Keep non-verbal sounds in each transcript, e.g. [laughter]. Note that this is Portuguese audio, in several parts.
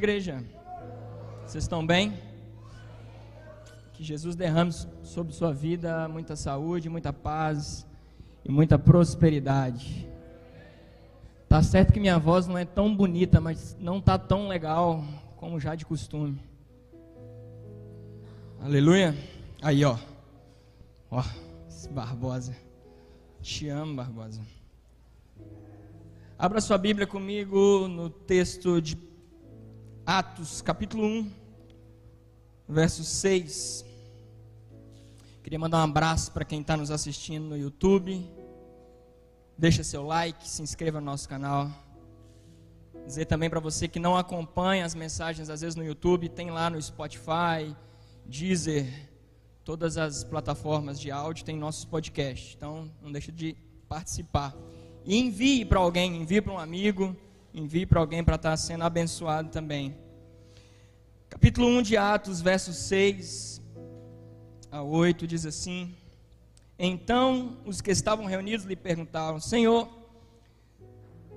Igreja, vocês estão bem? Que Jesus derrame sobre sua vida muita saúde, muita paz e muita prosperidade. Tá certo que minha voz não é tão bonita, mas não tá tão legal como já de costume. Aleluia. Aí, ó. Ó, Barbosa. Te amo, Barbosa. Abra sua Bíblia comigo no texto de Atos, capítulo 1, verso 6. Queria mandar um abraço para quem está nos assistindo no YouTube. Deixa seu like, se inscreva no nosso canal. Dizer também para você que não acompanha as mensagens às vezes no YouTube, tem lá no Spotify, Deezer, todas as plataformas de áudio tem nossos podcasts. Então não deixe de participar. E envie para alguém, envie para um amigo envie para alguém para estar sendo abençoado também. Capítulo 1 de Atos, versos 6 a 8, diz assim: Então os que estavam reunidos lhe perguntaram: Senhor,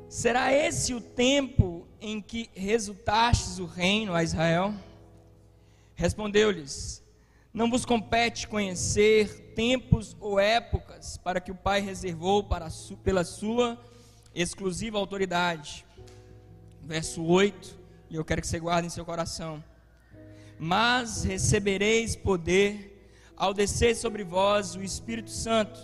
será esse o tempo em que resultastes o reino a Israel? Respondeu-lhes: Não vos compete conhecer tempos ou épocas para que o Pai reservou para, pela sua exclusiva autoridade verso 8, e eu quero que você guarde em seu coração. Mas recebereis poder ao descer sobre vós o Espírito Santo,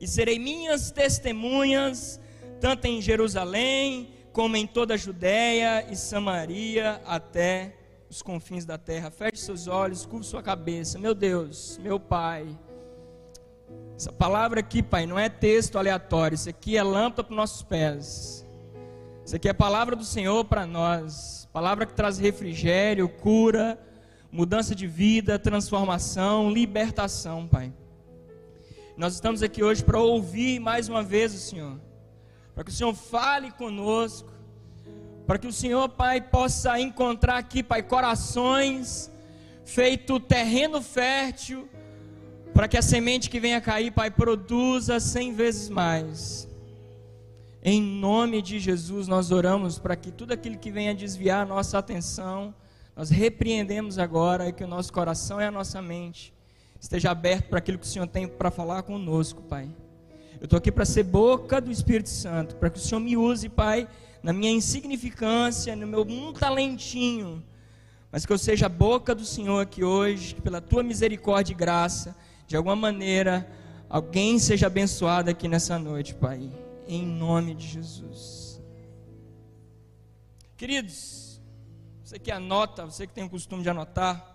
e serei minhas testemunhas, tanto em Jerusalém, como em toda a Judéia e Samaria, até os confins da terra. Feche seus olhos, curva sua cabeça. Meu Deus, meu Pai. Essa palavra aqui, Pai, não é texto aleatório. Isso aqui é lâmpada para os nossos pés. Isso aqui é a palavra do Senhor para nós. Palavra que traz refrigério, cura, mudança de vida, transformação, libertação, Pai. Nós estamos aqui hoje para ouvir mais uma vez o Senhor. Para que o Senhor fale conosco. Para que o Senhor, Pai, possa encontrar aqui, Pai, corações feito terreno fértil, para que a semente que venha cair, Pai, produza cem vezes mais. Em nome de Jesus, nós oramos para que tudo aquilo que venha desviar a nossa atenção, nós repreendemos agora e que o nosso coração e a nossa mente esteja aberto para aquilo que o Senhor tem para falar conosco, Pai. Eu estou aqui para ser boca do Espírito Santo, para que o Senhor me use, Pai, na minha insignificância, no meu um talentinho, mas que eu seja a boca do Senhor aqui hoje, que pela tua misericórdia e graça, de alguma maneira, alguém seja abençoado aqui nessa noite, Pai em nome de Jesus. Queridos, você que anota, você que tem o costume de anotar,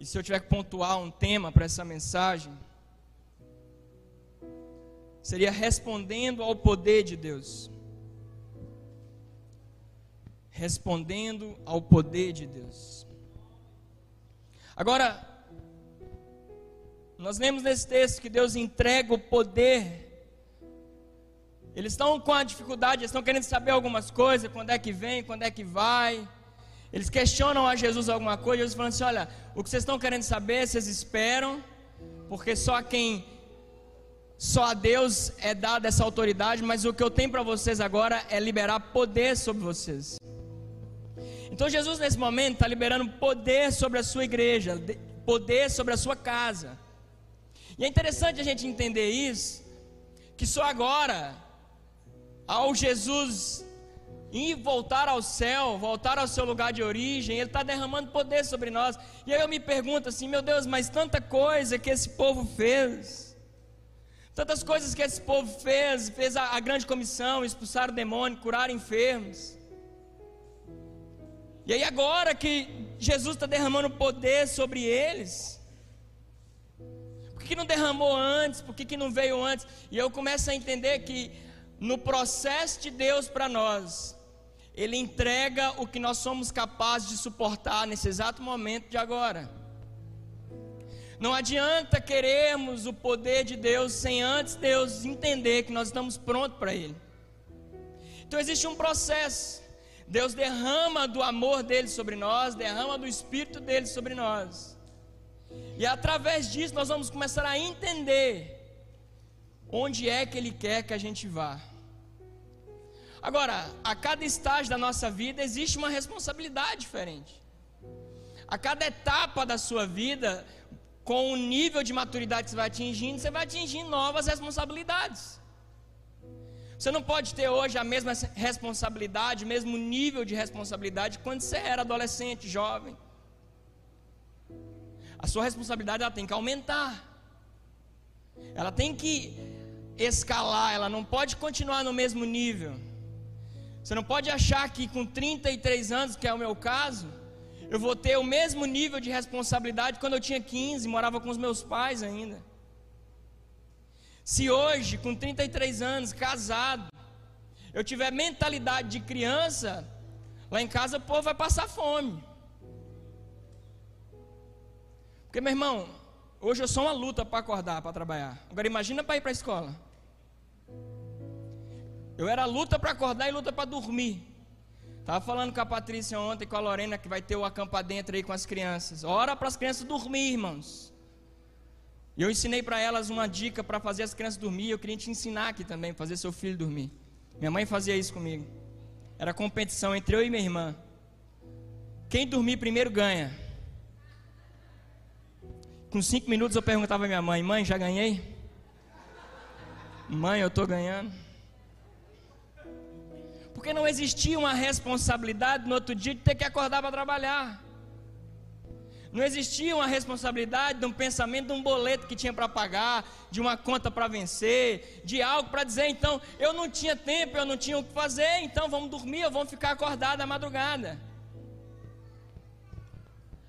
e se eu tiver que pontuar um tema para essa mensagem, seria respondendo ao poder de Deus. Respondendo ao poder de Deus. Agora, nós lemos nesse texto que Deus entrega o poder eles estão com a dificuldade, eles estão querendo saber algumas coisas, quando é que vem, quando é que vai. Eles questionam a Jesus alguma coisa, Jesus falando assim: olha, o que vocês estão querendo saber, vocês esperam, porque só quem, só a Deus é dada essa autoridade, mas o que eu tenho para vocês agora é liberar poder sobre vocês. Então Jesus nesse momento está liberando poder sobre a sua igreja, poder sobre a sua casa. E é interessante a gente entender isso, que só agora ao Jesus ir voltar ao céu, voltar ao seu lugar de origem, Ele está derramando poder sobre nós. E aí eu me pergunto assim, meu Deus, mas tanta coisa que esse povo fez, tantas coisas que esse povo fez, fez a, a grande comissão, expulsar o demônio, curar enfermos. E aí agora que Jesus está derramando poder sobre eles, por que, que não derramou antes? Por que, que não veio antes? E eu começo a entender que no processo de Deus para nós, Ele entrega o que nós somos capazes de suportar nesse exato momento de agora. Não adianta querermos o poder de Deus sem antes Deus entender que nós estamos prontos para Ele. Então existe um processo. Deus derrama do amor dele sobre nós, derrama do Espírito dele sobre nós. E através disso nós vamos começar a entender onde é que Ele quer que a gente vá. Agora, a cada estágio da nossa vida existe uma responsabilidade diferente. A cada etapa da sua vida, com o nível de maturidade que você vai atingindo, você vai atingindo novas responsabilidades. Você não pode ter hoje a mesma responsabilidade, o mesmo nível de responsabilidade quando você era adolescente, jovem. A sua responsabilidade ela tem que aumentar. Ela tem que escalar, ela não pode continuar no mesmo nível. Você não pode achar que com 33 anos, que é o meu caso, eu vou ter o mesmo nível de responsabilidade quando eu tinha 15, morava com os meus pais ainda. Se hoje, com 33 anos, casado, eu tiver mentalidade de criança, lá em casa o povo vai passar fome. Porque, meu irmão, hoje eu sou uma luta para acordar, para trabalhar. Agora imagina para ir para a escola. Eu era luta para acordar e luta para dormir. Tava falando com a Patrícia ontem, com a Lorena, que vai ter o acampa dentro aí com as crianças. Hora para as crianças dormir, irmãos. E eu ensinei para elas uma dica para fazer as crianças dormir. Eu queria te ensinar aqui também, fazer seu filho dormir. Minha mãe fazia isso comigo. Era competição entre eu e minha irmã. Quem dormir primeiro ganha. Com cinco minutos eu perguntava à minha mãe: Mãe, já ganhei? Mãe, eu estou ganhando. Porque não existia uma responsabilidade no outro dia de ter que acordar para trabalhar. Não existia uma responsabilidade de um pensamento de um boleto que tinha para pagar, de uma conta para vencer, de algo para dizer, então, eu não tinha tempo, eu não tinha o que fazer, então vamos dormir ou vamos ficar acordado à madrugada.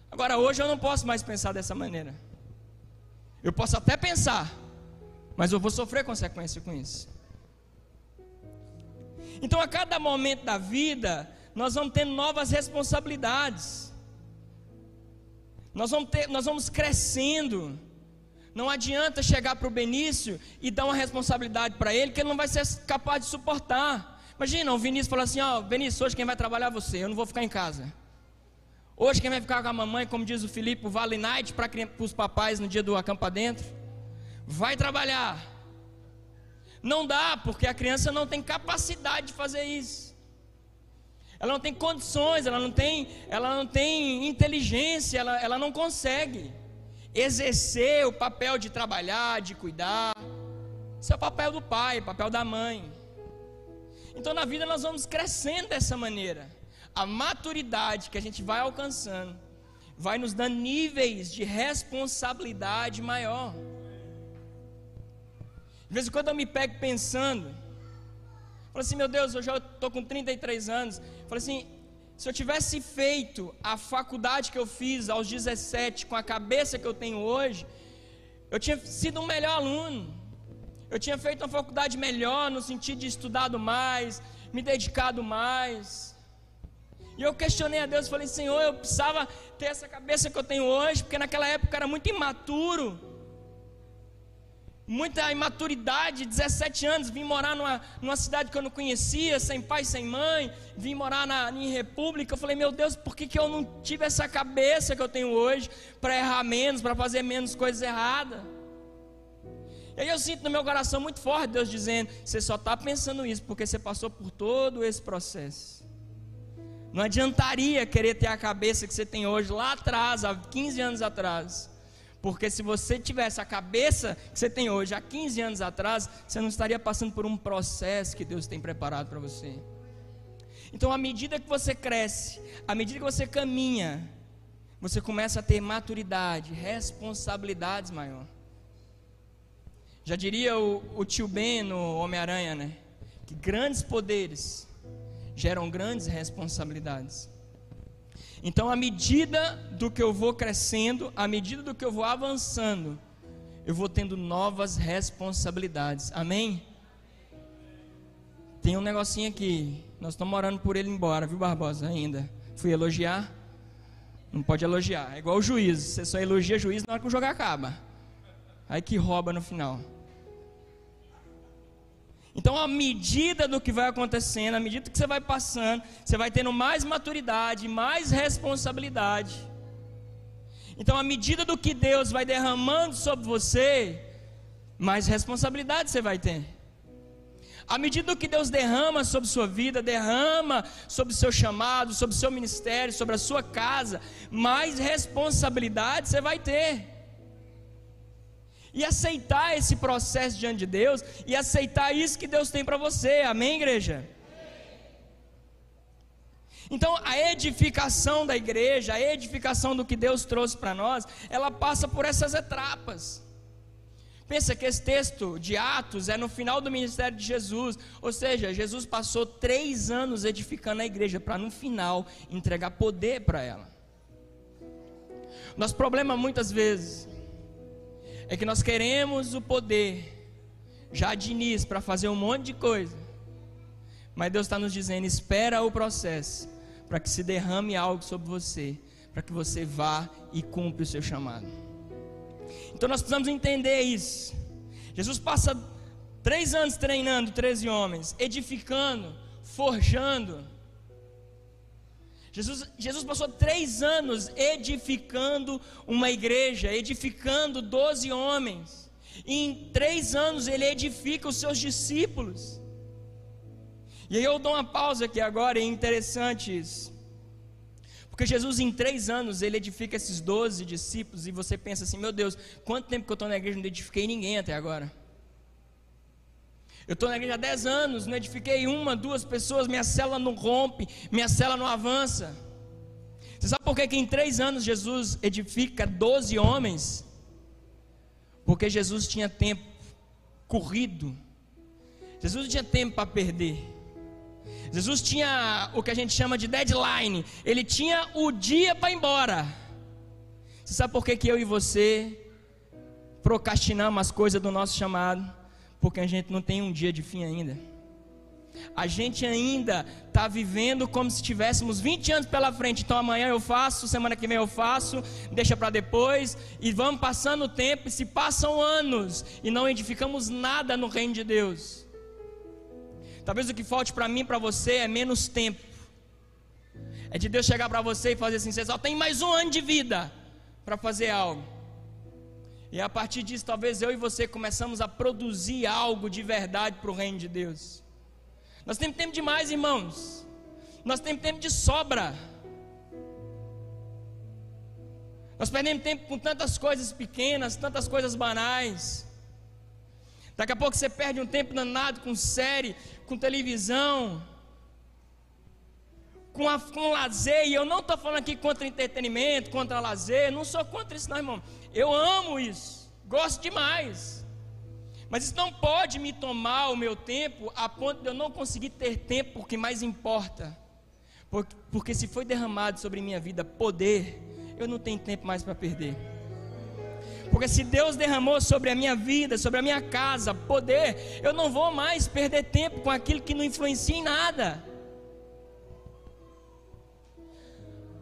Agora, hoje eu não posso mais pensar dessa maneira. Eu posso até pensar, mas eu vou sofrer consequência com isso. Então, a cada momento da vida, nós vamos ter novas responsabilidades. Nós vamos, ter, nós vamos crescendo. Não adianta chegar para o Benício e dar uma responsabilidade para ele que ele não vai ser capaz de suportar. Imagina, o Vinícius falou assim: Ó, oh, Vinícius, hoje quem vai trabalhar é você, eu não vou ficar em casa. Hoje quem vai ficar com a mamãe, como diz o Felipe, o Vale Night para os papais no dia do acampa dentro, vai trabalhar. Não dá, porque a criança não tem capacidade de fazer isso. Ela não tem condições, ela não tem, ela não tem inteligência, ela, ela não consegue exercer o papel de trabalhar, de cuidar. Isso é o papel do pai, papel da mãe. Então na vida nós vamos crescendo dessa maneira a maturidade que a gente vai alcançando, vai nos dando níveis de responsabilidade maior. De vez em quando eu me pego pensando, falo assim, meu Deus, eu já estou com 33 anos. Falo assim, se eu tivesse feito a faculdade que eu fiz aos 17 com a cabeça que eu tenho hoje, eu tinha sido um melhor aluno. Eu tinha feito uma faculdade melhor no sentido de estudado mais, me dedicado mais. E eu questionei a Deus, falei, Senhor, eu precisava ter essa cabeça que eu tenho hoje, porque naquela época eu era muito imaturo. Muita imaturidade, 17 anos, vim morar numa, numa cidade que eu não conhecia, sem pai, sem mãe, vim morar na, em república. Eu falei, meu Deus, por que, que eu não tive essa cabeça que eu tenho hoje para errar menos, para fazer menos coisas erradas? E aí eu sinto no meu coração muito forte Deus dizendo: você só está pensando isso porque você passou por todo esse processo. Não adiantaria querer ter a cabeça que você tem hoje lá atrás, há 15 anos atrás. Porque se você tivesse a cabeça que você tem hoje há 15 anos atrás, você não estaria passando por um processo que Deus tem preparado para você. Então, à medida que você cresce, à medida que você caminha, você começa a ter maturidade, responsabilidades maior. Já diria o, o tio Ben no Homem-Aranha, né? Que grandes poderes geram grandes responsabilidades. Então, à medida do que eu vou crescendo, à medida do que eu vou avançando, eu vou tendo novas responsabilidades. Amém? Tem um negocinho aqui. Nós estamos orando por ele embora, viu, Barbosa? Ainda. Fui elogiar. Não pode elogiar. É igual o juiz. Você só elogia juiz na hora que o jogo acaba. Aí que rouba no final. Então, à medida do que vai acontecendo, à medida que você vai passando, você vai tendo mais maturidade, mais responsabilidade. Então, à medida do que Deus vai derramando sobre você, mais responsabilidade você vai ter. À medida que Deus derrama sobre sua vida, derrama sobre seu chamado, sobre seu ministério, sobre a sua casa, mais responsabilidade você vai ter. E aceitar esse processo diante de Deus e aceitar isso que Deus tem para você. Amém, igreja? Então, a edificação da igreja, a edificação do que Deus trouxe para nós, ela passa por essas etapas. Pensa que esse texto de Atos é no final do ministério de Jesus, ou seja, Jesus passou três anos edificando a igreja para no final entregar poder para ela. Nosso problema muitas vezes é que nós queremos o poder já de início para fazer um monte de coisa, mas Deus está nos dizendo: espera o processo para que se derrame algo sobre você, para que você vá e cumpra o seu chamado. Então nós precisamos entender isso. Jesus passa três anos treinando 13 homens, edificando, forjando. Jesus, Jesus passou três anos edificando uma igreja, edificando 12 homens. E em três anos ele edifica os seus discípulos. E aí eu dou uma pausa aqui agora, é interessante isso. Porque Jesus, em três anos, ele edifica esses doze discípulos, e você pensa assim: meu Deus, quanto tempo que eu estou na igreja não edifiquei ninguém até agora? Eu estou na igreja há dez anos, não edifiquei uma, duas pessoas, minha cela não rompe, minha cela não avança. Você sabe por que, que em três anos Jesus edifica doze homens? Porque Jesus tinha tempo corrido, Jesus não tinha tempo para perder. Jesus tinha o que a gente chama de deadline. Ele tinha o dia para ir embora. Você sabe por que, que eu e você procrastinamos as coisas do nosso chamado? Porque a gente não tem um dia de fim ainda. A gente ainda está vivendo como se tivéssemos 20 anos pela frente. Então amanhã eu faço, semana que vem eu faço, deixa para depois. E vamos passando o tempo, e se passam anos e não edificamos nada no reino de Deus. Talvez o que falte para mim, para você, é menos tempo. É de Deus chegar para você e fazer assim: você só tem mais um ano de vida para fazer algo. E a partir disso, talvez eu e você começamos a produzir algo de verdade para o reino de Deus. Nós temos tempo demais, irmãos. Nós temos tempo de sobra. Nós perdemos tempo com tantas coisas pequenas, tantas coisas banais. Daqui a pouco você perde um tempo danado com série, com televisão, com, a, com lazer. E eu não estou falando aqui contra entretenimento, contra lazer. Não sou contra isso, não, irmão. Eu amo isso. Gosto demais. Mas isso não pode me tomar o meu tempo a ponto de eu não conseguir ter tempo o que mais importa. Porque, porque se foi derramado sobre minha vida poder, eu não tenho tempo mais para perder. Porque se Deus derramou sobre a minha vida, sobre a minha casa, poder, eu não vou mais perder tempo com aquilo que não influencia em nada.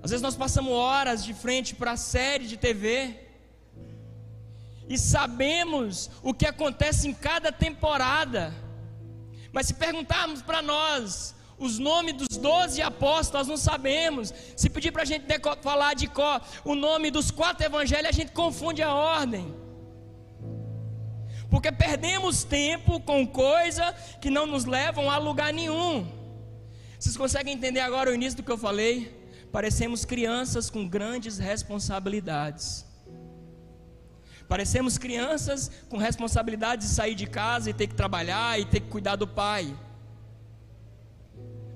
Às vezes nós passamos horas de frente para a série de TV e sabemos o que acontece em cada temporada. Mas se perguntarmos para nós, os nomes dos doze apóstolos nós não sabemos. Se pedir para a gente falar de có o nome dos quatro evangelhos, a gente confunde a ordem. Porque perdemos tempo com coisas que não nos levam a lugar nenhum. Vocês conseguem entender agora o início do que eu falei? Parecemos crianças com grandes responsabilidades. Parecemos crianças com responsabilidade de sair de casa e ter que trabalhar e ter que cuidar do pai.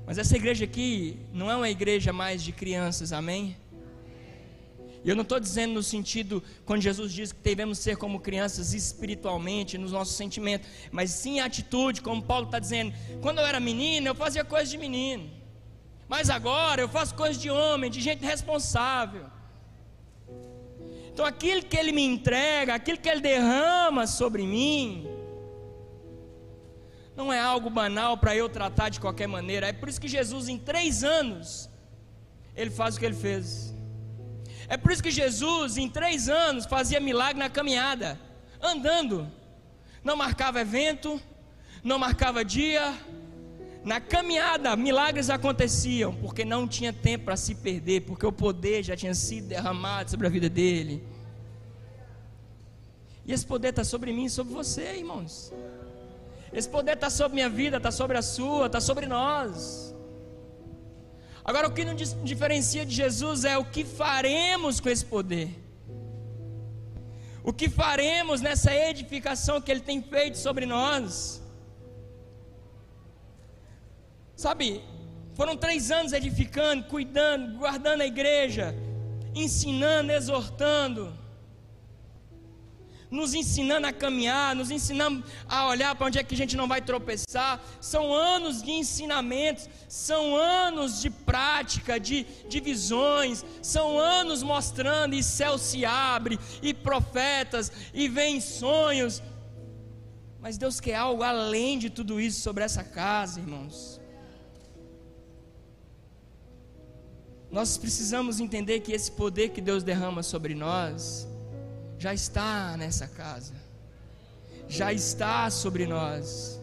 Mas essa igreja aqui não é uma igreja mais de crianças, amém? E eu não estou dizendo no sentido, quando Jesus diz que devemos ser como crianças espiritualmente, nos nossos sentimentos, mas sim a atitude, como Paulo está dizendo. Quando eu era menino, eu fazia coisas de menino, mas agora eu faço coisas de homem, de gente responsável. Então aquilo que Ele me entrega, aquilo que Ele derrama sobre mim, não é algo banal para eu tratar de qualquer maneira. É por isso que Jesus, em três anos, ele faz o que ele fez. É por isso que Jesus, em três anos, fazia milagre na caminhada, andando. Não marcava evento, não marcava dia. Na caminhada, milagres aconteciam, porque não tinha tempo para se perder, porque o poder já tinha sido derramado sobre a vida dele. E esse poder está sobre mim e sobre você, irmãos. Esse poder está sobre minha vida, está sobre a sua, está sobre nós. Agora, o que nos diferencia de Jesus é o que faremos com esse poder. O que faremos nessa edificação que Ele tem feito sobre nós. Sabe, foram três anos edificando, cuidando, guardando a igreja, ensinando, exortando nos ensinando a caminhar, nos ensinando a olhar para onde é que a gente não vai tropeçar. São anos de ensinamentos, são anos de prática, de, de visões, são anos mostrando e céu se abre, e profetas, e vem sonhos. Mas Deus quer algo além de tudo isso sobre essa casa, irmãos. Nós precisamos entender que esse poder que Deus derrama sobre nós, já está nessa casa, já está sobre nós.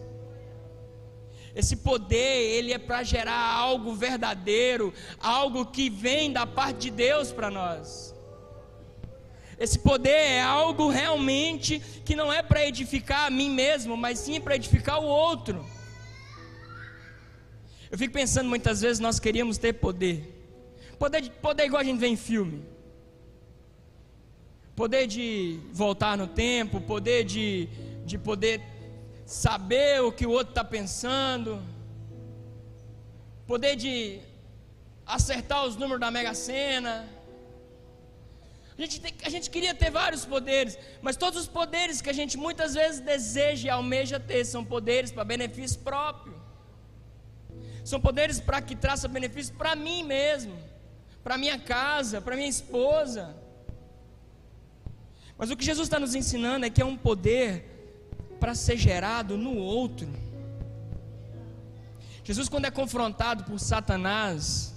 Esse poder, ele é para gerar algo verdadeiro, algo que vem da parte de Deus para nós. Esse poder é algo realmente que não é para edificar a mim mesmo, mas sim para edificar o outro. Eu fico pensando muitas vezes nós queríamos ter poder. Poder, poder igual a gente vê em filme poder de voltar no tempo, poder de, de poder saber o que o outro está pensando, poder de acertar os números da Mega Sena. A gente, tem, a gente queria ter vários poderes, mas todos os poderes que a gente muitas vezes deseja e almeja ter são poderes para benefício próprio. São poderes para que traça benefício para mim mesmo, para minha casa, para minha esposa. Mas o que Jesus está nos ensinando é que é um poder para ser gerado no outro. Jesus, quando é confrontado por Satanás,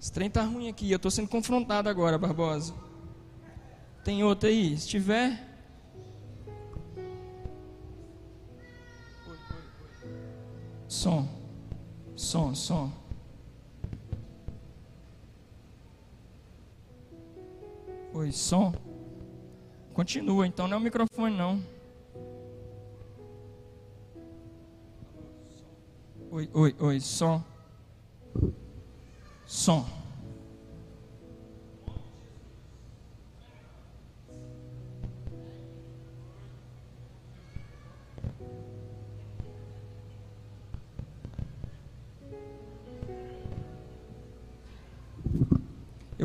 esse trem está ruim aqui, eu estou sendo confrontado agora, Barbosa. Tem outro aí? Se tiver. Som, som, som. Oi, som. Continua, então não é o microfone não. Oi, oi, oi, som. Som.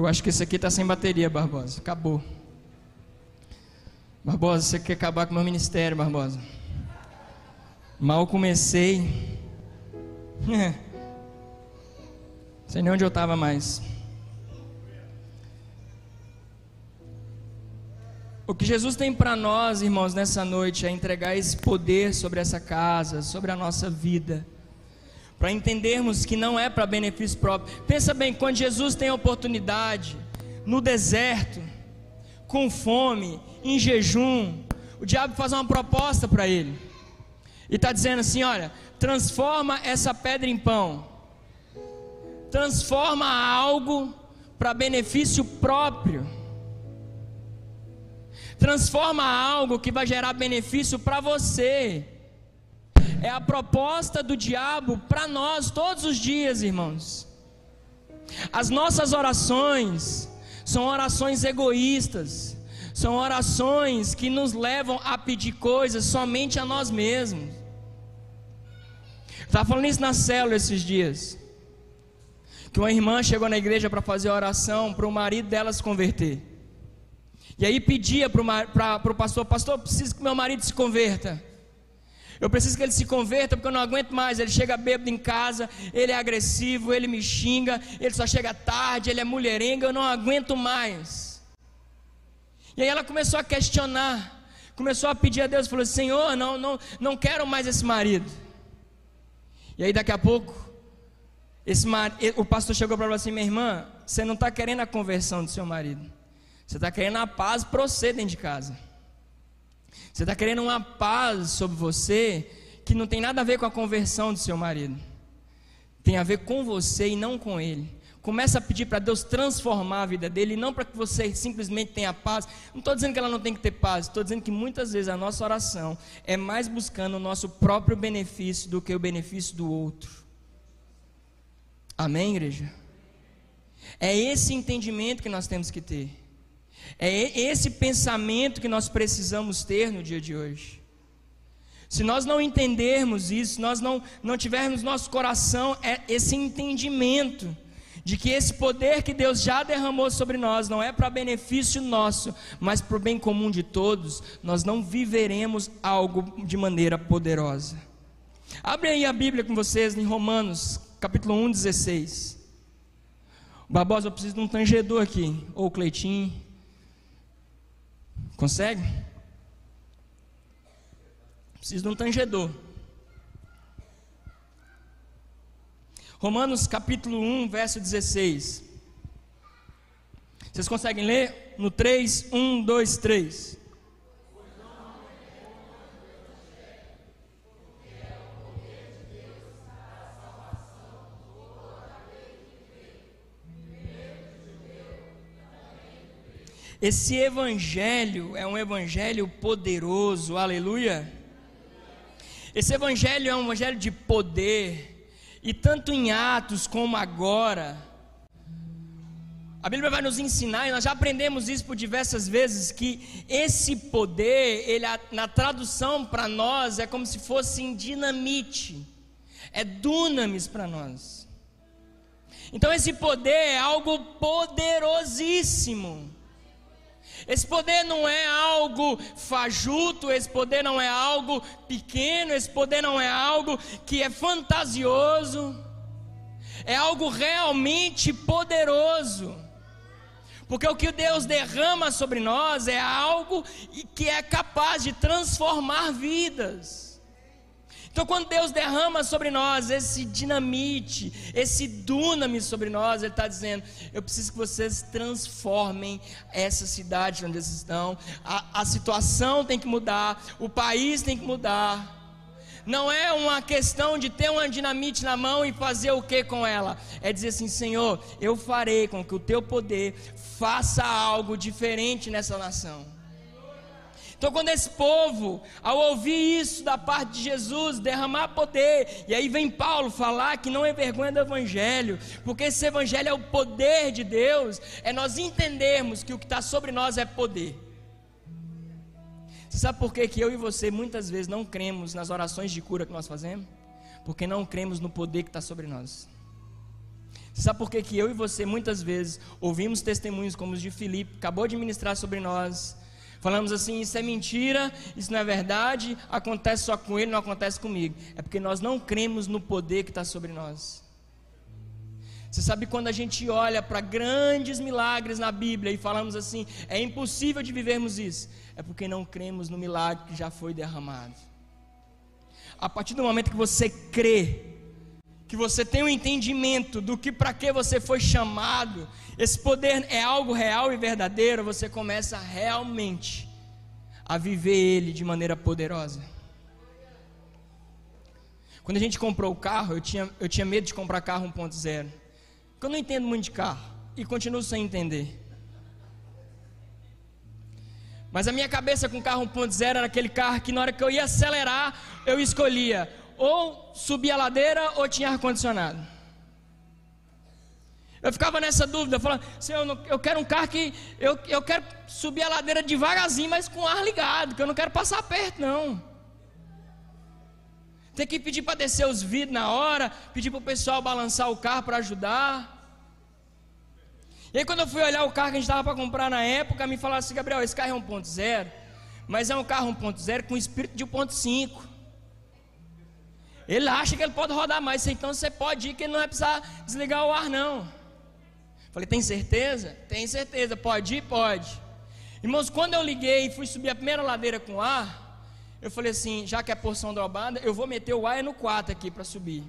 Eu acho que esse aqui está sem bateria, Barbosa. Acabou. Barbosa, você quer acabar com o meu ministério, Barbosa? Mal comecei. [laughs] Sei nem onde eu estava mais. O que Jesus tem para nós, irmãos, nessa noite é entregar esse poder sobre essa casa, sobre a nossa vida, para entendermos que não é para benefício próprio. Pensa bem, quando Jesus tem a oportunidade no deserto, com fome, em jejum, o diabo faz uma proposta para ele. E está dizendo assim: olha, transforma essa pedra em pão, transforma algo para benefício próprio, transforma algo que vai gerar benefício para você. É a proposta do diabo para nós todos os dias, irmãos. As nossas orações, são orações egoístas, são orações que nos levam a pedir coisas somente a nós mesmos. Estava falando isso na célula esses dias. Que uma irmã chegou na igreja para fazer oração para o marido dela se converter. E aí pedia para o pastor: Pastor, preciso que meu marido se converta. Eu preciso que ele se converta porque eu não aguento mais. Ele chega bêbado em casa, ele é agressivo, ele me xinga, ele só chega tarde, ele é mulherenga, eu não aguento mais. E aí ela começou a questionar, começou a pedir a Deus, falou: Senhor, não, não, não quero mais esse marido. E aí daqui a pouco, esse mar... o pastor chegou para ela assim: Minha irmã, você não está querendo a conversão do seu marido, você está querendo a paz para você dentro de casa. Você está querendo uma paz sobre você que não tem nada a ver com a conversão do seu marido. Tem a ver com você e não com ele. Começa a pedir para Deus transformar a vida dele, não para que você simplesmente tenha paz. Não estou dizendo que ela não tem que ter paz, estou dizendo que muitas vezes a nossa oração é mais buscando o nosso próprio benefício do que o benefício do outro. Amém, igreja? É esse entendimento que nós temos que ter. É esse pensamento que nós precisamos ter no dia de hoje. Se nós não entendermos isso, se nós não, não tivermos no nosso coração é esse entendimento de que esse poder que Deus já derramou sobre nós não é para benefício nosso, mas para o bem comum de todos, nós não viveremos algo de maneira poderosa. Abre aí a Bíblia com vocês em Romanos, capítulo 1, 16. Barbosa, eu preciso de um tangedor aqui, ou Cleitinho. Consegue? Preciso de um tangedor. Romanos capítulo 1, verso 16. Vocês conseguem ler? No 3, 1, 2, 3. Esse evangelho é um evangelho poderoso, aleluia. Esse evangelho é um evangelho de poder, e tanto em Atos como agora, a Bíblia vai nos ensinar, e nós já aprendemos isso por diversas vezes, que esse poder, ele, na tradução para nós, é como se fosse dinamite, é dunamis para nós. Então esse poder é algo poderosíssimo. Esse poder não é algo fajuto, esse poder não é algo pequeno, esse poder não é algo que é fantasioso, é algo realmente poderoso. Porque o que Deus derrama sobre nós é algo que é capaz de transformar vidas. Então, quando Deus derrama sobre nós esse dinamite, esse dunami sobre nós, Ele está dizendo: Eu preciso que vocês transformem essa cidade onde vocês estão. A, a situação tem que mudar, o país tem que mudar. Não é uma questão de ter uma dinamite na mão e fazer o que com ela. É dizer assim: Senhor, eu farei com que o teu poder faça algo diferente nessa nação. Então, quando esse povo, ao ouvir isso da parte de Jesus, derramar poder, e aí vem Paulo falar que não é vergonha do Evangelho, porque esse Evangelho é o poder de Deus, é nós entendermos que o que está sobre nós é poder. Você sabe por que, que eu e você muitas vezes não cremos nas orações de cura que nós fazemos? Porque não cremos no poder que está sobre nós. Você sabe por que, que eu e você muitas vezes ouvimos testemunhos como os de Filipe, acabou de ministrar sobre nós, Falamos assim, isso é mentira, isso não é verdade, acontece só com ele, não acontece comigo. É porque nós não cremos no poder que está sobre nós. Você sabe quando a gente olha para grandes milagres na Bíblia e falamos assim, é impossível de vivermos isso, é porque não cremos no milagre que já foi derramado. A partir do momento que você crê, que você tem um entendimento do que para que você foi chamado, esse poder é algo real e verdadeiro, você começa realmente a viver ele de maneira poderosa. Quando a gente comprou o carro, eu tinha, eu tinha medo de comprar carro 1.0. Porque eu não entendo muito de carro e continuo sem entender. Mas a minha cabeça com carro 1.0 era aquele carro que na hora que eu ia acelerar, eu escolhia ou subir a ladeira ou tinha ar-condicionado. Eu ficava nessa dúvida, falando, Senhor, eu quero um carro que eu, eu quero subir a ladeira devagarzinho, mas com ar ligado, que eu não quero passar perto, não. Tem que pedir para descer os vidros na hora, pedir para o pessoal balançar o carro para ajudar. E aí quando eu fui olhar o carro que a gente estava para comprar na época, me falaram assim, Gabriel, esse carro é 1.0, mas é um carro 1.0 com espírito de 1.5. Ele acha que ele pode rodar mais, então você pode ir que ele não vai precisar desligar o ar não. Falei, tem certeza? Tem certeza, pode ir? Pode. Irmãos, quando eu liguei e fui subir a primeira ladeira com ar, eu falei assim, já que é porção dobrada, eu vou meter o ar no 4 aqui para subir.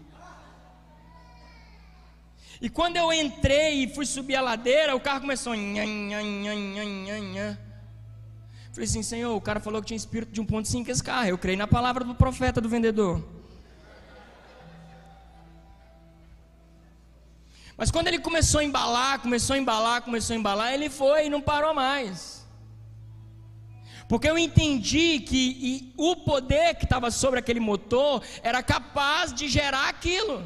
E quando eu entrei e fui subir a ladeira, o carro começou. Falei assim, Senhor, o cara falou que tinha espírito de 1.5 esse carro. Eu creio na palavra do profeta, do vendedor. Mas quando ele começou a embalar, começou a embalar, começou a embalar, ele foi e não parou mais. Porque eu entendi que o poder que estava sobre aquele motor era capaz de gerar aquilo.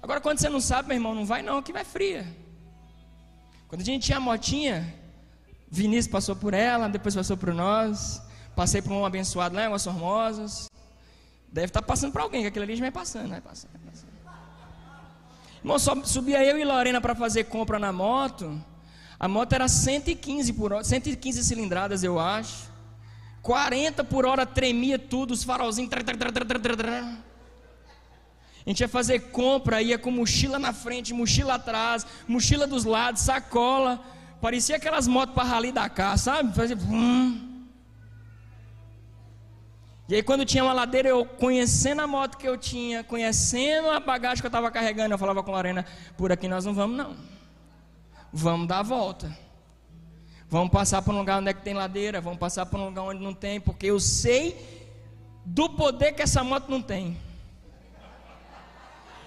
Agora, quando você não sabe, meu irmão, não vai não, que vai fria. Quando a gente tinha a motinha, Vinícius passou por ela, depois passou por nós. Passei por um abençoado lá em Águas Formosas. Deve estar passando para alguém, que aquilo ali já vai passando, vai passando. Irmão, só subia eu e Lorena para fazer compra na moto. A moto era 115 por hora, 115 cilindradas, eu acho. 40 por hora tremia tudo, os farolzinhos. A gente ia fazer compra, ia com mochila na frente, mochila atrás, mochila dos lados, sacola. Parecia aquelas motos para rally da casa, sabe? Fazia. E aí, quando tinha uma ladeira, eu conhecendo a moto que eu tinha, conhecendo a bagagem que eu estava carregando, eu falava com a Lorena: por aqui nós não vamos, não. Vamos dar a volta. Vamos passar por um lugar onde é que tem ladeira, vamos passar por um lugar onde não tem, porque eu sei do poder que essa moto não tem.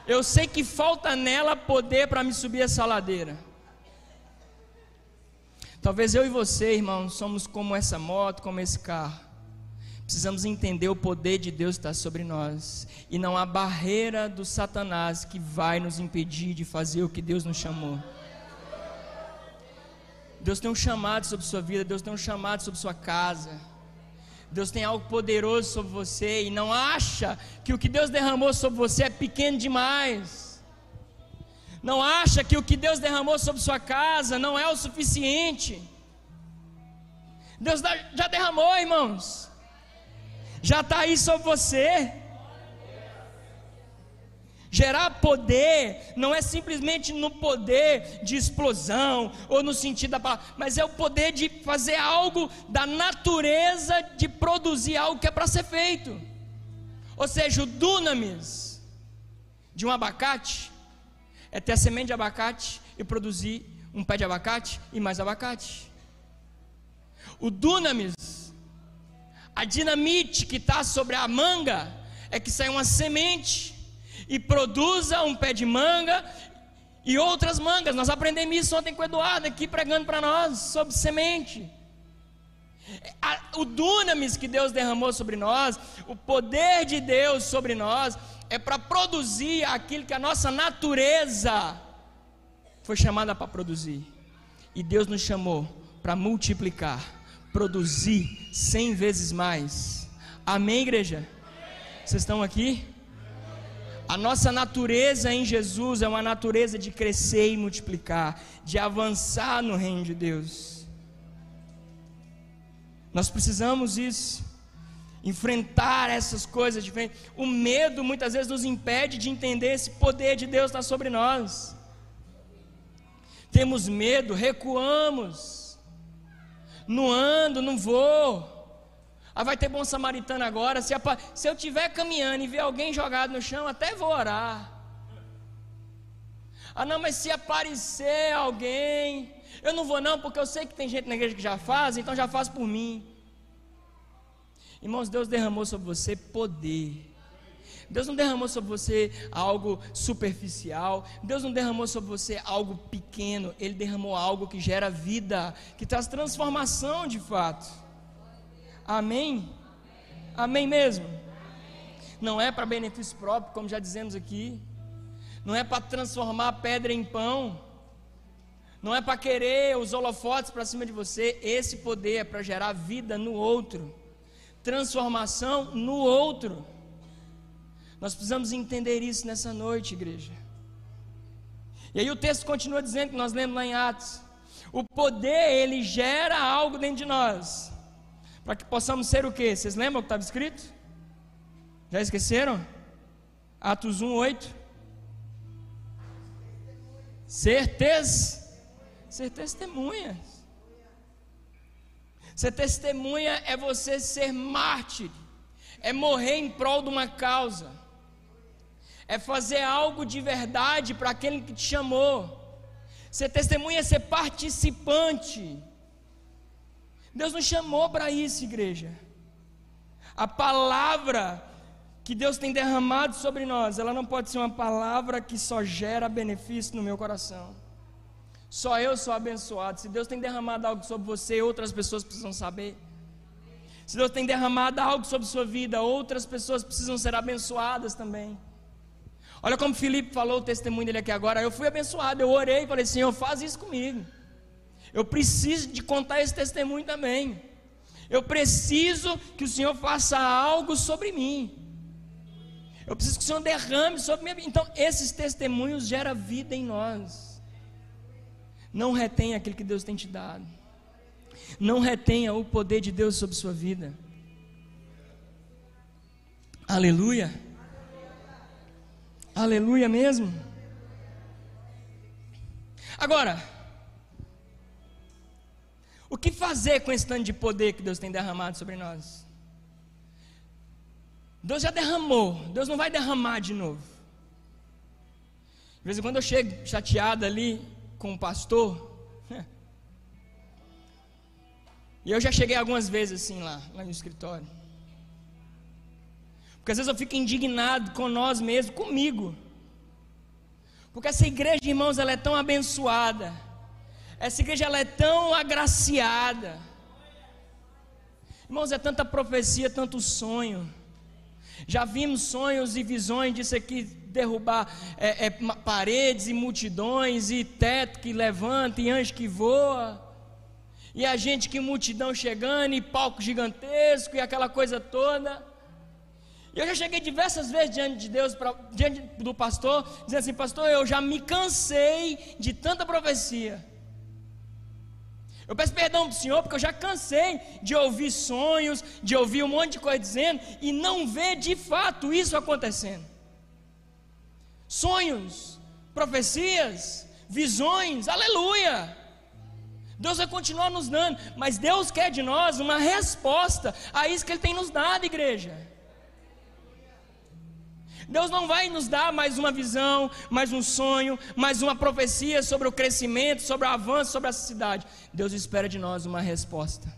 Eu sei que falta nela poder para me subir essa ladeira. Talvez eu e você, irmão, somos como essa moto, como esse carro. Precisamos entender o poder de Deus está sobre nós. E não há barreira do Satanás que vai nos impedir de fazer o que Deus nos chamou. Deus tem um chamado sobre sua vida, Deus tem um chamado sobre sua casa. Deus tem algo poderoso sobre você e não acha que o que Deus derramou sobre você é pequeno demais. Não acha que o que Deus derramou sobre sua casa não é o suficiente. Deus já derramou, irmãos. Já está aí sobre você. Gerar poder não é simplesmente no poder de explosão ou no sentido da palavra, mas é o poder de fazer algo da natureza de produzir algo que é para ser feito. Ou seja, o dunamis de um abacate é ter a semente de abacate e produzir um pé de abacate e mais abacate. O dunamis, a dinamite que está sobre a manga, é que sai uma semente e produza um pé de manga e outras mangas. Nós aprendemos isso ontem com o Eduardo aqui pregando para nós sobre semente. O dunamis que Deus derramou sobre nós, o poder de Deus sobre nós, é para produzir aquilo que a nossa natureza foi chamada para produzir. E Deus nos chamou para multiplicar, produzir cem vezes mais. Amém, igreja? Vocês estão aqui? A nossa natureza em Jesus é uma natureza de crescer e multiplicar, de avançar no reino de Deus. Nós precisamos isso enfrentar essas coisas diferentes. O medo muitas vezes nos impede de entender esse poder de Deus está sobre nós. Temos medo, recuamos. Não ando, não vou. Ah, vai ter bom samaritano agora. Se, se eu estiver caminhando e ver alguém jogado no chão, até vou orar. Ah, não, mas se aparecer alguém, eu não vou não, porque eu sei que tem gente na igreja que já faz, então já faz por mim. Irmãos, Deus derramou sobre você poder. Deus não derramou sobre você algo superficial. Deus não derramou sobre você algo pequeno. Ele derramou algo que gera vida, que traz transformação de fato. Amém? Amém mesmo? Não é para benefício próprio, como já dizemos aqui. Não é para transformar pedra em pão. Não é para querer os holofotes para cima de você. Esse poder é para gerar vida no outro transformação no outro. Nós precisamos entender isso nessa noite, igreja. E aí o texto continua dizendo que nós lemos lá em Atos. O poder, ele gera algo dentro de nós. Para que possamos ser o quê? Vocês lembram o que estava escrito? Já esqueceram? Atos 1, 8. Certeza. Ser testemunhas. Ser testemunha é você ser mártir, é morrer em prol de uma causa, é fazer algo de verdade para aquele que te chamou. Ser testemunha é ser participante. Deus nos chamou para isso, igreja. A palavra que Deus tem derramado sobre nós, ela não pode ser uma palavra que só gera benefício no meu coração. Só eu sou abençoado. Se Deus tem derramado algo sobre você, outras pessoas precisam saber. Se Deus tem derramado algo sobre sua vida, outras pessoas precisam ser abençoadas também. Olha como Felipe falou o testemunho dele aqui agora. Eu fui abençoado, eu orei e falei: Senhor, faz isso comigo. Eu preciso de contar esse testemunho também. Eu preciso que o Senhor faça algo sobre mim. Eu preciso que o Senhor derrame sobre minha vida. Então, esses testemunhos geram vida em nós. Não retenha aquilo que Deus tem te dado. Não retenha o poder de Deus sobre sua vida. Aleluia. Aleluia mesmo. Agora, o que fazer com esse tanto de poder que Deus tem derramado sobre nós? Deus já derramou, Deus não vai derramar de novo. De vez em quando eu chego chateado ali com o pastor, [laughs] e eu já cheguei algumas vezes assim lá, lá no escritório. Porque às vezes eu fico indignado com nós mesmos, comigo. Porque essa igreja, irmãos, ela é tão abençoada. Essa igreja ela é tão agraciada. Irmãos, é tanta profecia, tanto sonho. Já vimos sonhos e visões disso aqui derrubar é, é, paredes e multidões, e teto que levanta, e anjo que voa, e a gente que multidão chegando, e palco gigantesco, e aquela coisa toda. E eu já cheguei diversas vezes diante de Deus, pra, diante do pastor, dizendo assim: Pastor, eu já me cansei de tanta profecia. Eu peço perdão para o Senhor, porque eu já cansei de ouvir sonhos, de ouvir um monte de coisa dizendo, e não ver de fato isso acontecendo. Sonhos, profecias, visões, aleluia. Deus vai continuar nos dando, mas Deus quer de nós uma resposta a isso que Ele tem nos dado, igreja. Deus não vai nos dar mais uma visão, mais um sonho, mais uma profecia sobre o crescimento, sobre o avanço, sobre essa cidade. Deus espera de nós uma resposta.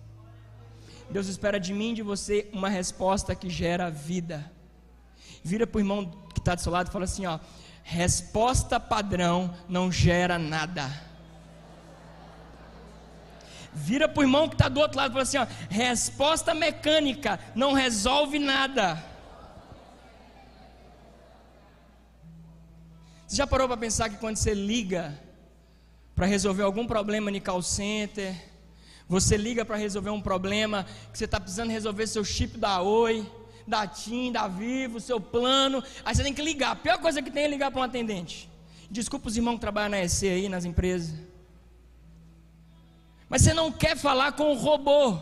Deus espera de mim de você uma resposta que gera vida. Vira para o irmão que está do seu lado e fala assim: ó, resposta padrão não gera nada. Vira para o irmão que está do outro lado e fala assim: ó, resposta mecânica não resolve nada. Você já parou para pensar que quando você liga para resolver algum problema no call center, você liga para resolver um problema que você está precisando resolver seu chip da Oi, da TIM, da Vivo, seu plano, aí você tem que ligar. A pior coisa que tem é ligar para um atendente. Desculpa os irmãos que trabalham na EC aí, nas empresas. Mas você não quer falar com o robô,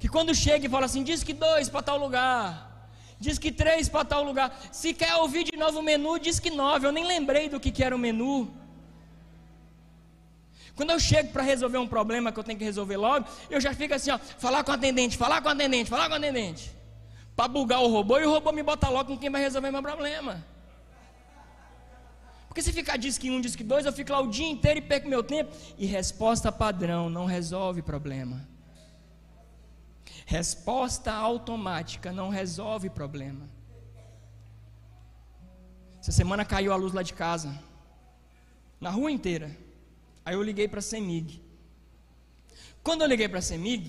que quando chega e fala assim, diz que dois para tal lugar diz que três para tal lugar. Se quer ouvir de novo o menu, diz que nove. Eu nem lembrei do que, que era o menu. Quando eu chego para resolver um problema que eu tenho que resolver logo, eu já fico assim, ó, falar com o atendente, falar com o atendente, falar com o atendente. Para bugar o robô e o robô me bota logo com quem vai resolver meu problema. Porque se ficar diz que um, diz que dois, eu fico lá o dia inteiro e perco meu tempo. E resposta padrão não resolve problema. Resposta automática não resolve problema. Essa semana caiu a luz lá de casa, na rua inteira. Aí eu liguei para a Semig. Quando eu liguei para a Semig,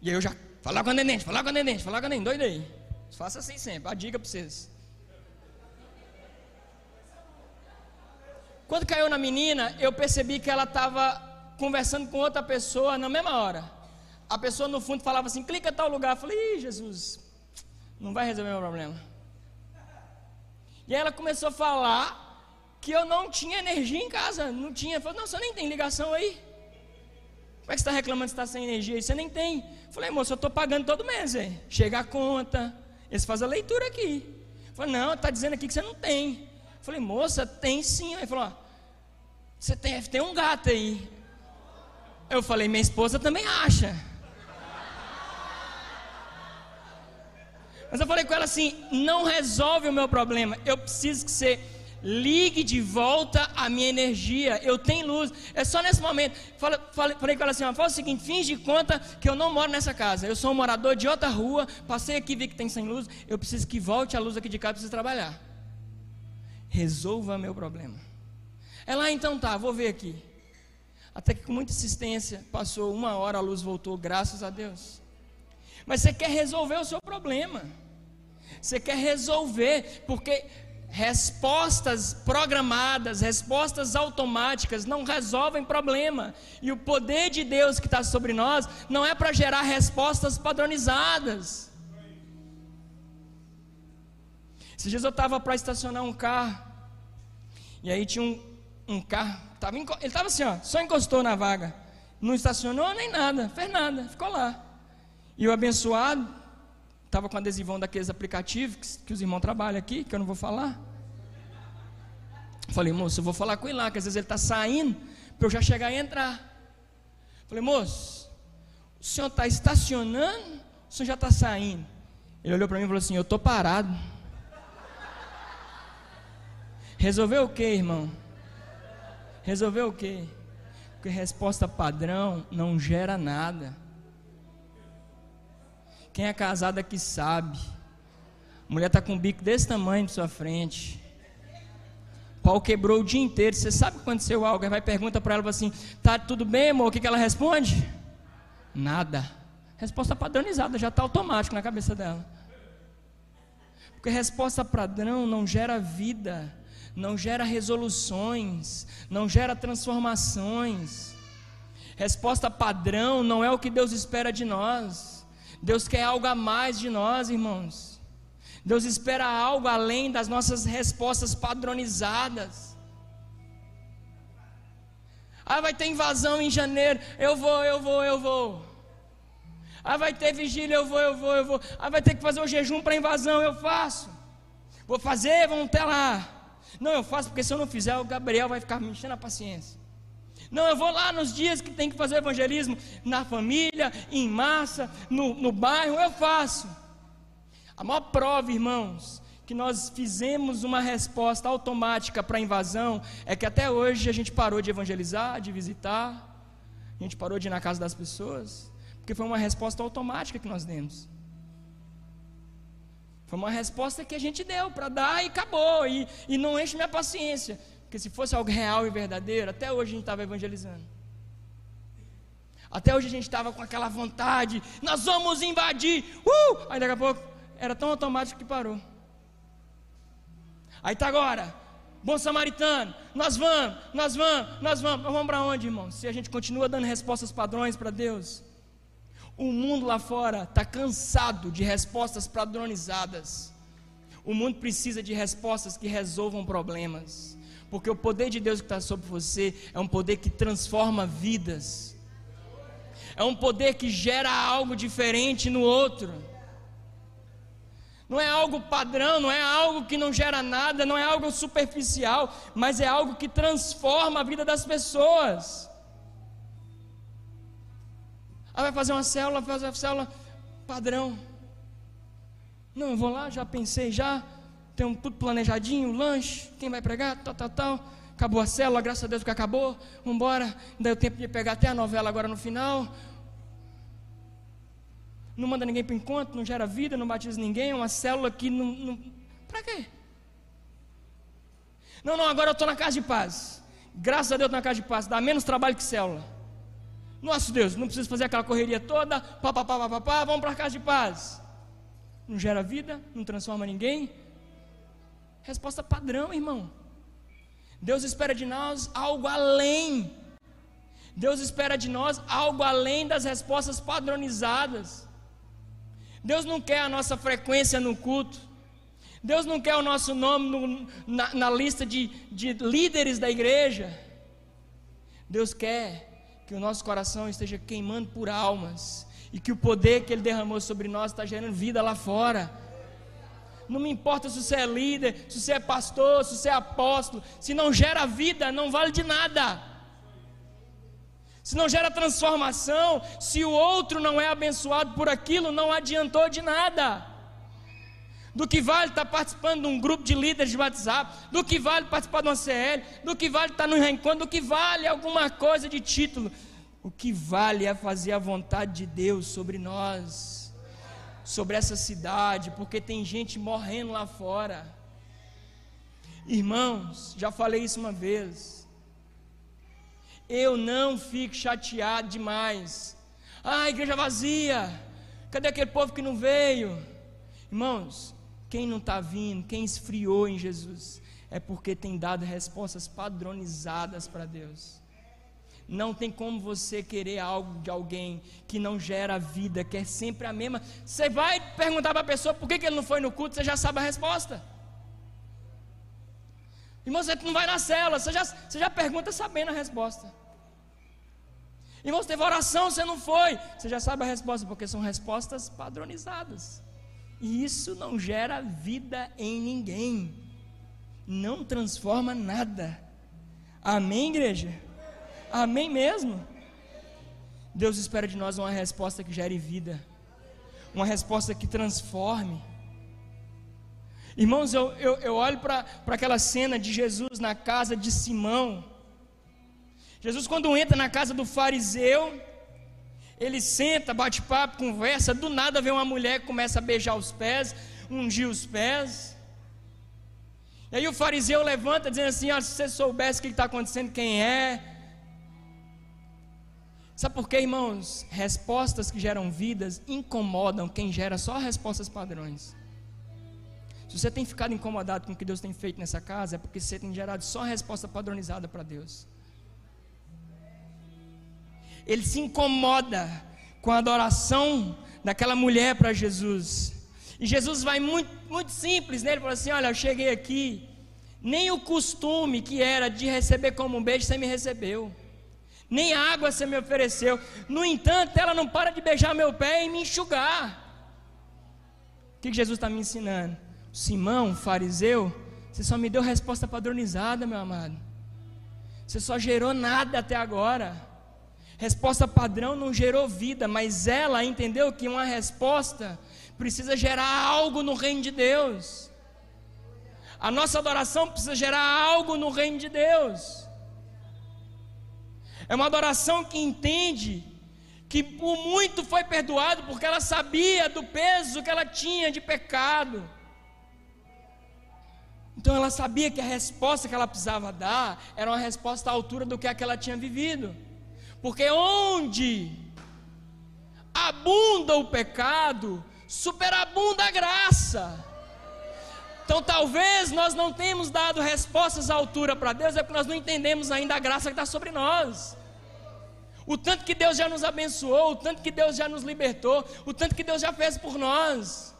e aí eu já falar com a nenente, falar com a nenente, falar com a nenente, doidei. Faça assim sempre, a dica para vocês. Quando caiu na menina, eu percebi que ela estava conversando com outra pessoa na mesma hora a pessoa no fundo falava assim: clica tal lugar. Eu falei: Ih, Jesus, não vai resolver meu problema. E aí ela começou a falar que eu não tinha energia em casa, não tinha. Falei: Não, você nem tem ligação aí. Como é que você está reclamando que está sem energia? Você nem tem. Eu falei: Moço, eu estou pagando todo mês. Hein? Chega a conta, eles fazem a leitura aqui. Eu falei: Não, está dizendo aqui que você não tem. Eu falei: Moça, tem sim. Ele falou: Você tem, tem um gato aí. Eu falei: Minha esposa também acha. Mas eu falei com ela assim: não resolve o meu problema. Eu preciso que você ligue de volta a minha energia. Eu tenho luz. É só nesse momento. Falei, falei, falei com ela assim: faz o seguinte, finge de conta que eu não moro nessa casa. Eu sou um morador de outra rua. Passei aqui, vi que tem sem luz. Eu preciso que volte a luz aqui de casa, preciso trabalhar. Resolva meu problema. Ela, ah, então tá, vou ver aqui. Até que com muita insistência, passou uma hora, a luz voltou, graças a Deus. Mas você quer resolver o seu problema. Você quer resolver, porque respostas programadas, respostas automáticas não resolvem problema. E o poder de Deus que está sobre nós não é para gerar respostas padronizadas. Esses dias eu estava para estacionar um carro, e aí tinha um, um carro, tava, ele estava assim, ó, só encostou na vaga, não estacionou nem nada, fez nada, ficou lá. E o abençoado estava com adesivão daqueles aplicativos que, que os irmãos trabalham aqui, que eu não vou falar. Falei, moço, eu vou falar com ele lá, que às vezes ele está saindo, para eu já chegar e entrar. Falei, moço, o senhor está estacionando, o senhor já está saindo? Ele olhou para mim e falou assim: Eu estou parado. Resolveu o que, irmão? Resolveu o que? Porque resposta padrão não gera nada. Quem é casado aqui sabe. Mulher está com um bico desse tamanho de sua frente. O pau quebrou o dia inteiro. Você sabe que aconteceu algo? Aí vai pergunta para ela assim: Tá tudo bem, amor? O que, que ela responde? Nada. Resposta padronizada, já está automático na cabeça dela. Porque resposta padrão não gera vida não gera resoluções, não gera transformações. Resposta padrão não é o que Deus espera de nós. Deus quer algo a mais de nós, irmãos. Deus espera algo além das nossas respostas padronizadas. Ah, vai ter invasão em janeiro. Eu vou, eu vou, eu vou. Ah, vai ter vigília. Eu vou, eu vou, eu vou. Ah, vai ter que fazer o jejum para invasão. Eu faço. Vou fazer, vamos até lá. Não, eu faço porque se eu não fizer, o Gabriel vai ficar me enchendo a paciência. Não, eu vou lá nos dias que tem que fazer evangelismo, na família, em massa, no, no bairro, eu faço. A maior prova, irmãos, que nós fizemos uma resposta automática para a invasão é que até hoje a gente parou de evangelizar, de visitar, a gente parou de ir na casa das pessoas, porque foi uma resposta automática que nós demos. Foi uma resposta que a gente deu para dar e acabou. E, e não enche minha paciência. Porque se fosse algo real e verdadeiro, até hoje a gente estava evangelizando. Até hoje a gente estava com aquela vontade, nós vamos invadir. Uh! Aí daqui a pouco era tão automático que parou. Aí está agora, bom samaritano, nós vamos, nós vamos, nós vamos. Nós vamos para onde, irmão? Se a gente continua dando respostas padrões para Deus, o mundo lá fora está cansado de respostas padronizadas. O mundo precisa de respostas que resolvam problemas. Porque o poder de Deus que está sobre você é um poder que transforma vidas. É um poder que gera algo diferente no outro. Não é algo padrão, não é algo que não gera nada, não é algo superficial, mas é algo que transforma a vida das pessoas. Ah, vai fazer uma célula, vai fazer uma célula padrão. Não, eu vou lá, já pensei, já. Tem tudo planejadinho, lanche, quem vai pregar, tal, tal, tal. Acabou a célula, graças a Deus que acabou. Vamos embora. Deu tempo de pegar até a novela agora no final. Não manda ninguém para o encontro, não gera vida, não batiza ninguém. É uma célula que não. não... Para quê? Não, não, agora eu estou na casa de paz. Graças a Deus na casa de paz. Dá menos trabalho que célula. Nosso Deus, não precisa fazer aquela correria toda, pá, pá, pá, pá, pá, vamos para casa de paz. Não gera vida, não transforma ninguém. Resposta padrão, irmão. Deus espera de nós algo além. Deus espera de nós algo além das respostas padronizadas. Deus não quer a nossa frequência no culto. Deus não quer o nosso nome no, na, na, lista de, de líderes da igreja. Deus quer que o nosso coração esteja queimando por almas e que o poder que Ele derramou sobre nós está gerando vida lá fora. Não me importa se você é líder, se você é pastor, se você é apóstolo, se não gera vida, não vale de nada. Se não gera transformação, se o outro não é abençoado por aquilo, não adiantou de nada. Do que vale estar participando de um grupo de líderes de WhatsApp? Do que vale participar de uma CL? Do que vale estar no reencontro? Do que vale alguma coisa de título? O que vale é fazer a vontade de Deus sobre nós, sobre essa cidade, porque tem gente morrendo lá fora. Irmãos, já falei isso uma vez. Eu não fico chateado demais. Ah, igreja vazia. Cadê aquele povo que não veio? Irmãos, quem não está vindo, quem esfriou em Jesus, é porque tem dado respostas padronizadas para Deus. Não tem como você querer algo de alguém que não gera vida, que é sempre a mesma. Você vai perguntar para a pessoa por que, que ele não foi no culto, você já sabe a resposta. Irmão, você não vai na cela, você já, você já pergunta sabendo a resposta. Irmão, você teve oração, você não foi. Você já sabe a resposta, porque são respostas padronizadas. E isso não gera vida em ninguém. Não transforma nada. Amém, igreja? Amém mesmo? Deus espera de nós uma resposta que gere vida. Uma resposta que transforme. Irmãos, eu, eu, eu olho para aquela cena de Jesus na casa de Simão. Jesus, quando entra na casa do fariseu, ele senta, bate papo, conversa. Do nada vem uma mulher que começa a beijar os pés, ungir os pés. E aí o fariseu levanta, dizendo assim: ah, se você soubesse o que está acontecendo, quem é. Sabe por quê, irmãos? Respostas que geram vidas incomodam quem gera só respostas padrões. Se você tem ficado incomodado com o que Deus tem feito nessa casa, é porque você tem gerado só resposta padronizada para Deus. Ele se incomoda com a adoração daquela mulher para Jesus. E Jesus vai muito, muito simples nele, fala assim: Olha, eu cheguei aqui, nem o costume que era de receber como um beijo você me recebeu, nem água você me ofereceu. No entanto, ela não para de beijar meu pé e me enxugar. O que Jesus está me ensinando? Simão, fariseu, você só me deu resposta padronizada, meu amado. Você só gerou nada até agora. Resposta padrão não gerou vida, mas ela entendeu que uma resposta precisa gerar algo no reino de Deus. A nossa adoração precisa gerar algo no reino de Deus. É uma adoração que entende que o muito foi perdoado porque ela sabia do peso que ela tinha de pecado. Então ela sabia que a resposta que ela precisava dar era uma resposta à altura do que, é que ela tinha vivido. Porque onde abunda o pecado, superabunda a graça. Então talvez nós não tenhamos dado respostas à altura para Deus, é porque nós não entendemos ainda a graça que está sobre nós. O tanto que Deus já nos abençoou, o tanto que Deus já nos libertou, o tanto que Deus já fez por nós.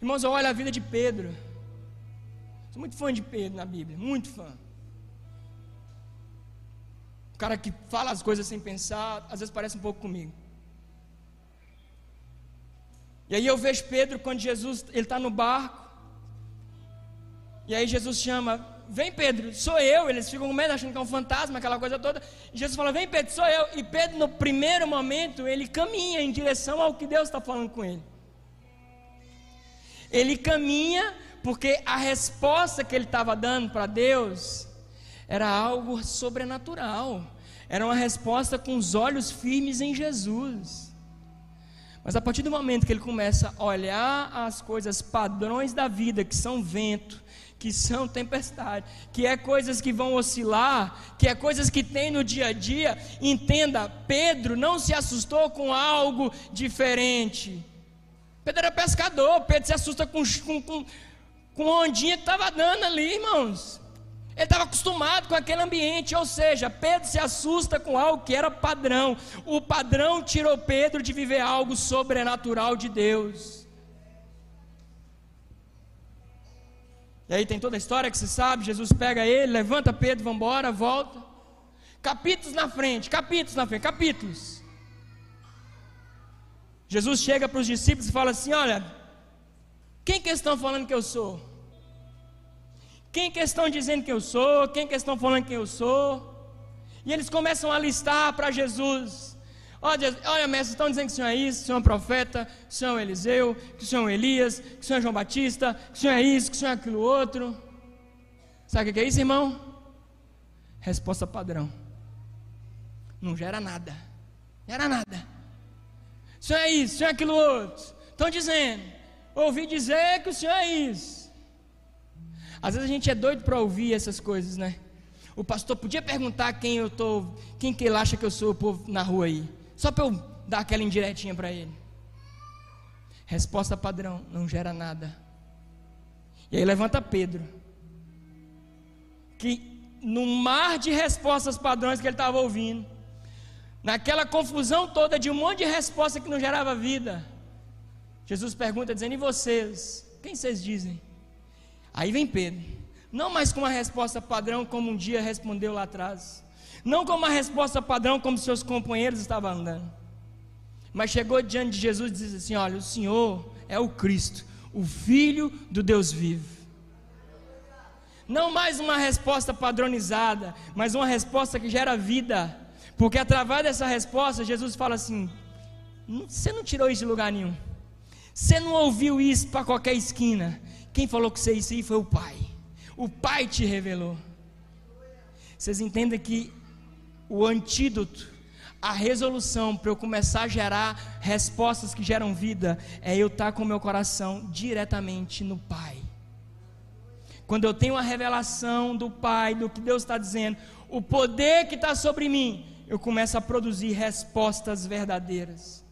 Irmãos, eu olho a vida de Pedro. Sou muito fã de Pedro na Bíblia, muito fã. O cara que fala as coisas sem pensar, às vezes parece um pouco comigo. E aí eu vejo Pedro quando Jesus ele está no barco. E aí Jesus chama, vem Pedro, sou eu. Eles ficam com medo, achando que é um fantasma, aquela coisa toda. E Jesus fala, vem Pedro, sou eu. E Pedro, no primeiro momento, ele caminha em direção ao que Deus está falando com ele. Ele caminha porque a resposta que ele estava dando para Deus era algo sobrenatural. Era uma resposta com os olhos firmes em Jesus. Mas a partir do momento que ele começa a olhar as coisas padrões da vida, que são vento, que são tempestade, que é coisas que vão oscilar, que é coisas que tem no dia a dia, entenda, Pedro não se assustou com algo diferente. Pedro era pescador, Pedro se assusta com, com, com, com ondinha que estava dando ali, irmãos. Ele estava acostumado com aquele ambiente, ou seja, Pedro se assusta com algo que era padrão. O padrão tirou Pedro de viver algo sobrenatural de Deus. E aí tem toda a história que você sabe: Jesus pega ele, levanta Pedro, vamos embora, volta. Capítulos na frente, capítulos na frente, capítulos. Jesus chega para os discípulos e fala assim: Olha, quem que estão falando que eu sou? Quem que estão dizendo que eu sou? Quem que estão falando que eu sou? E eles começam a listar para Jesus Olha, olha, mestre, estão dizendo que o senhor é isso, que o senhor é um profeta, que o senhor é um Eliseu, que o senhor é um Elias, que o senhor é João Batista, que o senhor é isso, que o senhor é aquilo outro. Sabe o que é isso, irmão? Resposta padrão. Não gera nada. Gera nada. O senhor é isso, o senhor é aquilo outro. Estão dizendo. Ouvi dizer que o senhor é isso. Às vezes a gente é doido para ouvir essas coisas, né? O pastor podia perguntar quem eu tô, quem que ele acha que eu sou o povo na rua aí. Só para eu dar aquela indiretinha para ele. Resposta padrão, não gera nada. E aí levanta Pedro. Que no mar de respostas padrões que ele estava ouvindo, naquela confusão toda de um monte de resposta que não gerava vida, Jesus pergunta dizendo: "E vocês? Quem vocês dizem?" Aí vem Pedro. Não mais com uma resposta padrão como um dia respondeu lá atrás. Não com uma resposta padrão como seus companheiros estavam andando mas chegou diante de Jesus e disse assim: Olha, o Senhor é o Cristo, o Filho do Deus vivo. Não mais uma resposta padronizada, mas uma resposta que gera vida, porque através dessa resposta, Jesus fala assim: Você não tirou isso de lugar nenhum, você não ouviu isso para qualquer esquina. Quem falou que você isso aí foi o Pai, o Pai te revelou. Vocês entendem que o antídoto a resolução para eu começar a gerar respostas que geram vida é eu estar tá com o meu coração diretamente no Pai. Quando eu tenho a revelação do Pai, do que Deus está dizendo, o poder que está sobre mim, eu começo a produzir respostas verdadeiras,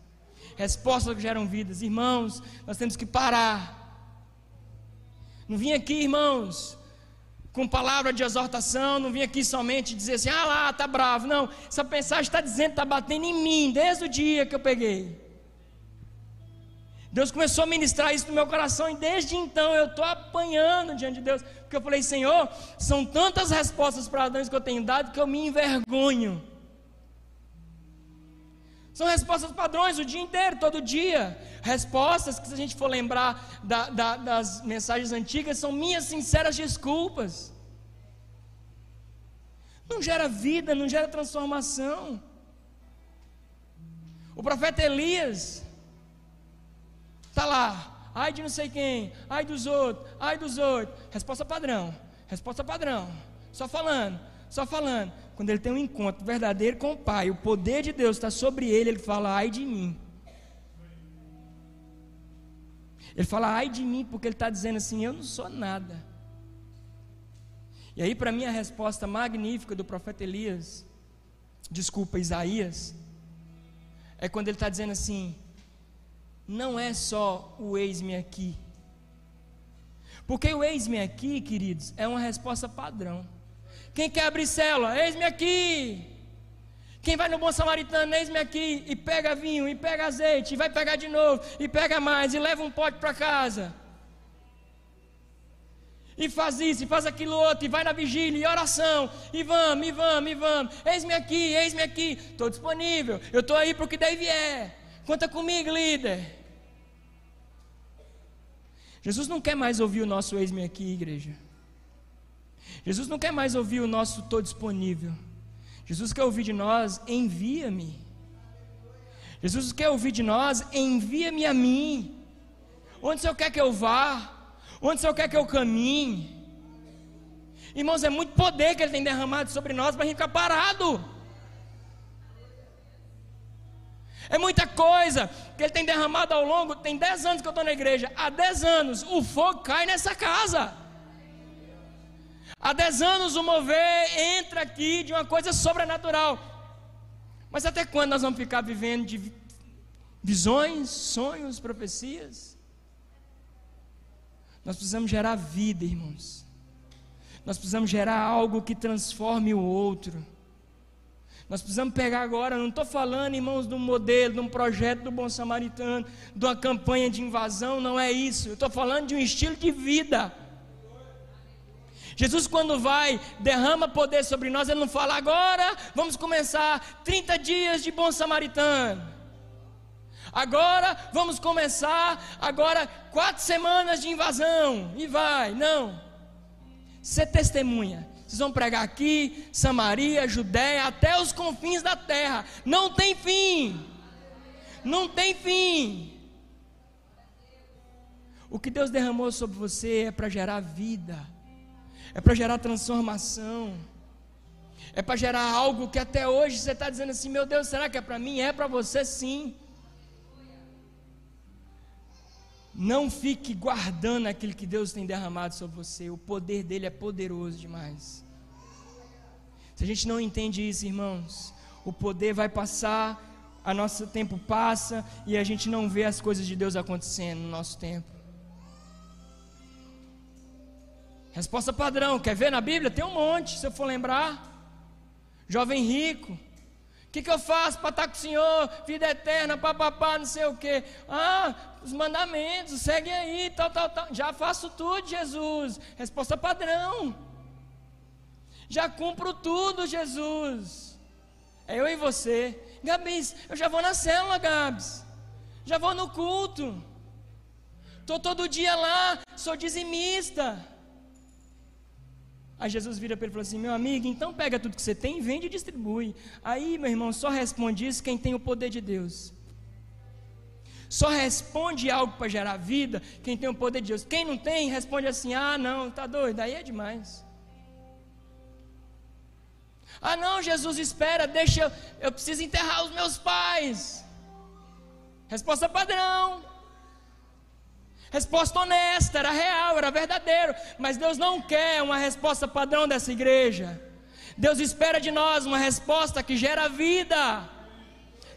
respostas que geram vidas. Irmãos, nós temos que parar. Não vim aqui, irmãos, com palavra de exortação, não vim aqui somente dizer assim, ah lá, tá bravo. Não, essa mensagem está dizendo, está batendo em mim, desde o dia que eu peguei. Deus começou a ministrar isso no meu coração e desde então eu estou apanhando diante de Deus, porque eu falei, Senhor, são tantas respostas para Adão que eu tenho dado que eu me envergonho. São respostas padrões o dia inteiro, todo dia. Respostas que, se a gente for lembrar da, da, das mensagens antigas, são minhas sinceras desculpas. Não gera vida, não gera transformação. O profeta Elias está lá, ai de não sei quem, ai dos outros, ai dos outros. Resposta padrão, resposta padrão. Só falando, só falando. Quando ele tem um encontro verdadeiro com o Pai, o poder de Deus está sobre ele, ele fala: ai de mim. Ele fala: ai de mim, porque ele está dizendo assim: eu não sou nada. E aí, para mim, a resposta magnífica do profeta Elias, desculpa, Isaías, é quando ele está dizendo assim: não é só o eis-me aqui. Porque o eis-me aqui, queridos, é uma resposta padrão. Quem quer abrir célula? Eis-me aqui. Quem vai no bom samaritano, eis-me aqui, e pega vinho, e pega azeite, e vai pegar de novo, e pega mais, e leva um pote para casa. E faz isso, e faz aquilo outro, e vai na vigília, e oração, e vamos, e vamos, e vamos. Eis-me aqui, eis-me aqui, estou disponível, eu estou aí para o que daí vier. Conta comigo, líder. Jesus não quer mais ouvir o nosso eis-me aqui, igreja. Jesus não quer mais ouvir o nosso estou disponível. Jesus quer ouvir de nós, envia-me. Jesus quer ouvir de nós, envia-me a mim. Onde o Senhor quer que eu vá? Onde o Senhor quer que eu caminhe? Irmãos, é muito poder que Ele tem derramado sobre nós para a gente ficar parado. É muita coisa que Ele tem derramado ao longo. Tem 10 anos que eu estou na igreja. Há 10 anos o fogo cai nessa casa. Há dez anos o mover entra aqui de uma coisa sobrenatural. Mas até quando nós vamos ficar vivendo de visões, sonhos, profecias? Nós precisamos gerar vida, irmãos. Nós precisamos gerar algo que transforme o outro. Nós precisamos pegar agora, não estou falando, irmãos, de um modelo, de um projeto do Bom Samaritano, de uma campanha de invasão, não é isso. Eu estou falando de um estilo de vida. Jesus, quando vai, derrama poder sobre nós, ele não fala agora, vamos começar 30 dias de bom samaritano. Agora vamos começar, agora quatro semanas de invasão, e vai, não. Ser testemunha, Vocês vão pregar aqui, Samaria, Judéia, até os confins da terra. Não tem fim. Não tem fim. O que Deus derramou sobre você é para gerar vida, é para gerar transformação, é para gerar algo que até hoje você está dizendo assim: meu Deus, será que é para mim? É para você sim. Não fique guardando aquilo que Deus tem derramado sobre você. O poder dele é poderoso demais. Se a gente não entende isso, irmãos, o poder vai passar, a nosso tempo passa e a gente não vê as coisas de Deus acontecendo no nosso tempo. Resposta padrão, quer ver na Bíblia? Tem um monte, se eu for lembrar. Jovem rico, o que, que, eu faço para estar com o Senhor? Vida eterna, papapá, não sei o quê. Ah, os mandamentos, segue aí, tal, tal, tal. Já faço tudo, Jesus. Resposta padrão. Já cumpro tudo, Jesus. É eu e você. Gabs, eu já vou na célula, Gabs. Já vou no culto. Estou todo dia lá, sou dizimista. Aí Jesus vira para ele e fala assim: Meu amigo, então pega tudo que você tem, vende e distribui. Aí, meu irmão, só responde isso quem tem o poder de Deus. Só responde algo para gerar vida quem tem o poder de Deus. Quem não tem, responde assim: Ah, não, tá doido, aí é demais. Ah, não, Jesus, espera, deixa, eu preciso enterrar os meus pais. Resposta padrão. Resposta honesta, era real, era verdadeiro. Mas Deus não quer uma resposta padrão dessa igreja. Deus espera de nós uma resposta que gera vida,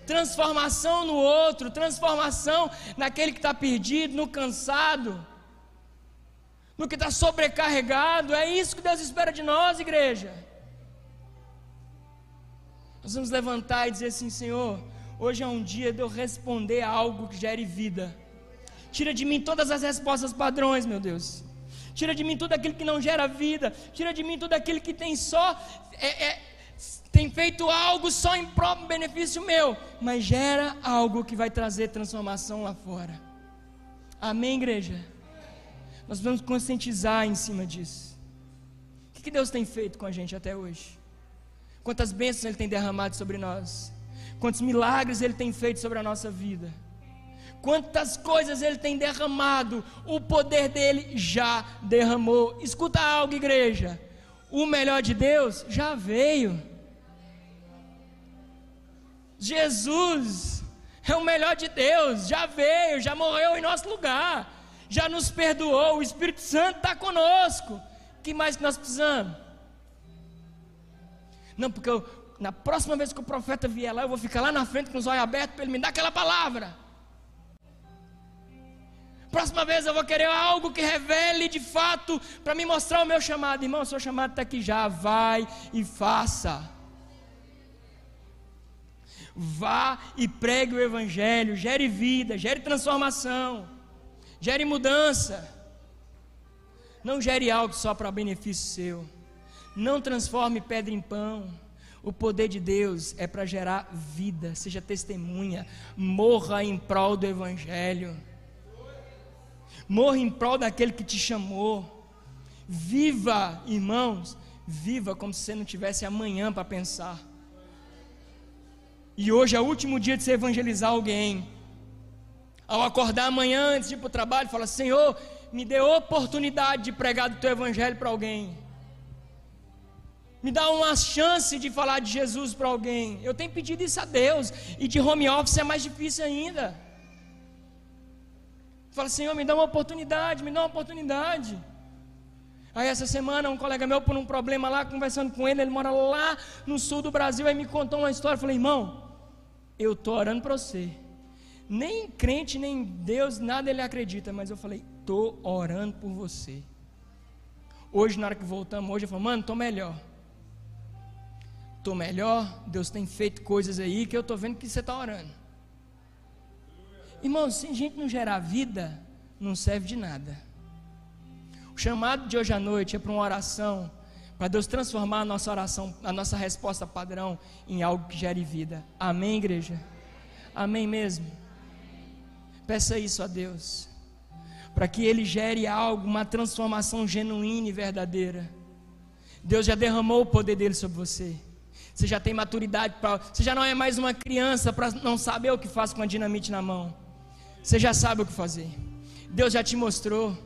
transformação no outro, transformação naquele que está perdido, no cansado, no que está sobrecarregado. É isso que Deus espera de nós, igreja. Nós vamos levantar e dizer assim: Senhor, hoje é um dia de eu responder a algo que gere vida. Tira de mim todas as respostas padrões, meu Deus. Tira de mim tudo aquilo que não gera vida. Tira de mim tudo aquilo que tem só. É, é, tem feito algo só em próprio benefício meu. Mas gera algo que vai trazer transformação lá fora. Amém, igreja? Nós vamos conscientizar em cima disso. O que Deus tem feito com a gente até hoje? Quantas bênçãos Ele tem derramado sobre nós? Quantos milagres Ele tem feito sobre a nossa vida? Quantas coisas ele tem derramado, o poder dele já derramou. Escuta algo, igreja. O melhor de Deus já veio. Jesus é o melhor de Deus, já veio, já morreu em nosso lugar, já nos perdoou, o Espírito Santo está conosco. O que mais que nós precisamos? Não, porque eu, na próxima vez que o profeta vier lá, eu vou ficar lá na frente com os olhos abertos para ele me dar aquela palavra. Próxima vez eu vou querer algo que revele de fato para me mostrar o meu chamado. Irmão, seu chamado está aqui já. Vai e faça. Vá e pregue o Evangelho. Gere vida, gere transformação, gere mudança. Não gere algo só para benefício seu. Não transforme pedra em pão. O poder de Deus é para gerar vida. Seja testemunha. Morra em prol do Evangelho morra em prol daquele que te chamou. Viva, irmãos, viva como se você não tivesse amanhã para pensar. E hoje é o último dia de você evangelizar alguém. Ao acordar amanhã antes de ir para o trabalho, fala: Senhor, me dê oportunidade de pregar do teu evangelho para alguém. Me dá uma chance de falar de Jesus para alguém. Eu tenho pedido isso a Deus. E de home office é mais difícil ainda. Fala, Senhor, me dá uma oportunidade, me dá uma oportunidade. Aí essa semana um colega meu por um problema lá, conversando com ele, ele mora lá no sul do Brasil, aí me contou uma história, falei, irmão, eu estou orando para você. Nem crente, nem Deus, nada ele acredita, mas eu falei, estou orando por você. Hoje, na hora que voltamos, hoje eu falei, mano, estou melhor. Estou melhor, Deus tem feito coisas aí que eu estou vendo que você está orando. Irmãos, se a gente não gerar vida, não serve de nada. O chamado de hoje à noite é para uma oração, para Deus transformar a nossa oração, a nossa resposta padrão em algo que gere vida. Amém, igreja? Amém mesmo? Peça isso a Deus, para que Ele gere algo, uma transformação genuína e verdadeira. Deus já derramou o poder dele sobre você. Você já tem maturidade para. Você já não é mais uma criança para não saber o que faz com a dinamite na mão. Você já sabe o que fazer. Deus já te mostrou.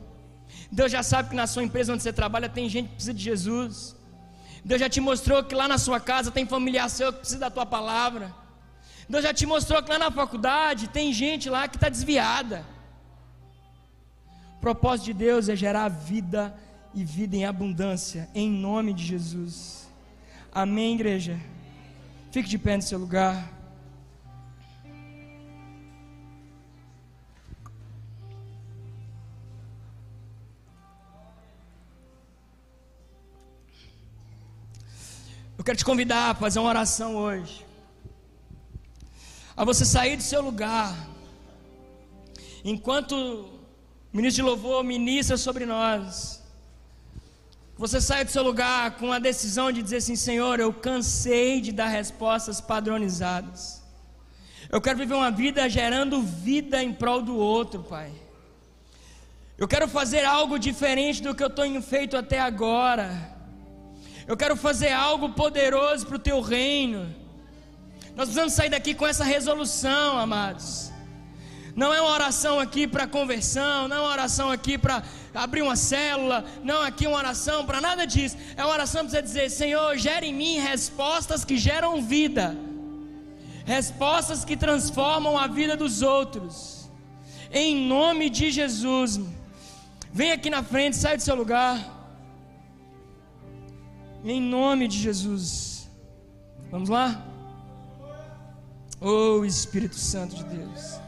Deus já sabe que na sua empresa onde você trabalha tem gente que precisa de Jesus. Deus já te mostrou que lá na sua casa tem familiar seu que precisa da tua palavra. Deus já te mostrou que lá na faculdade tem gente lá que está desviada. O propósito de Deus é gerar vida e vida em abundância, em nome de Jesus. Amém, igreja? Fique de pé no seu lugar. Quero te convidar a fazer uma oração hoje. A você sair do seu lugar. Enquanto o ministro de louvor ministra sobre nós. Você sai do seu lugar com a decisão de dizer assim: Senhor, eu cansei de dar respostas padronizadas. Eu quero viver uma vida gerando vida em prol do outro, Pai. Eu quero fazer algo diferente do que eu tenho feito até agora. Eu quero fazer algo poderoso para o teu reino. Nós precisamos sair daqui com essa resolução, amados. Não é uma oração aqui para conversão, não é uma oração aqui para abrir uma célula, não aqui uma oração para nada disso. É uma oração para você dizer: Senhor, gere em mim respostas que geram vida, respostas que transformam a vida dos outros. Em nome de Jesus, vem aqui na frente, sai do seu lugar. Em nome de Jesus. Vamos lá? Oh Espírito Santo de Deus.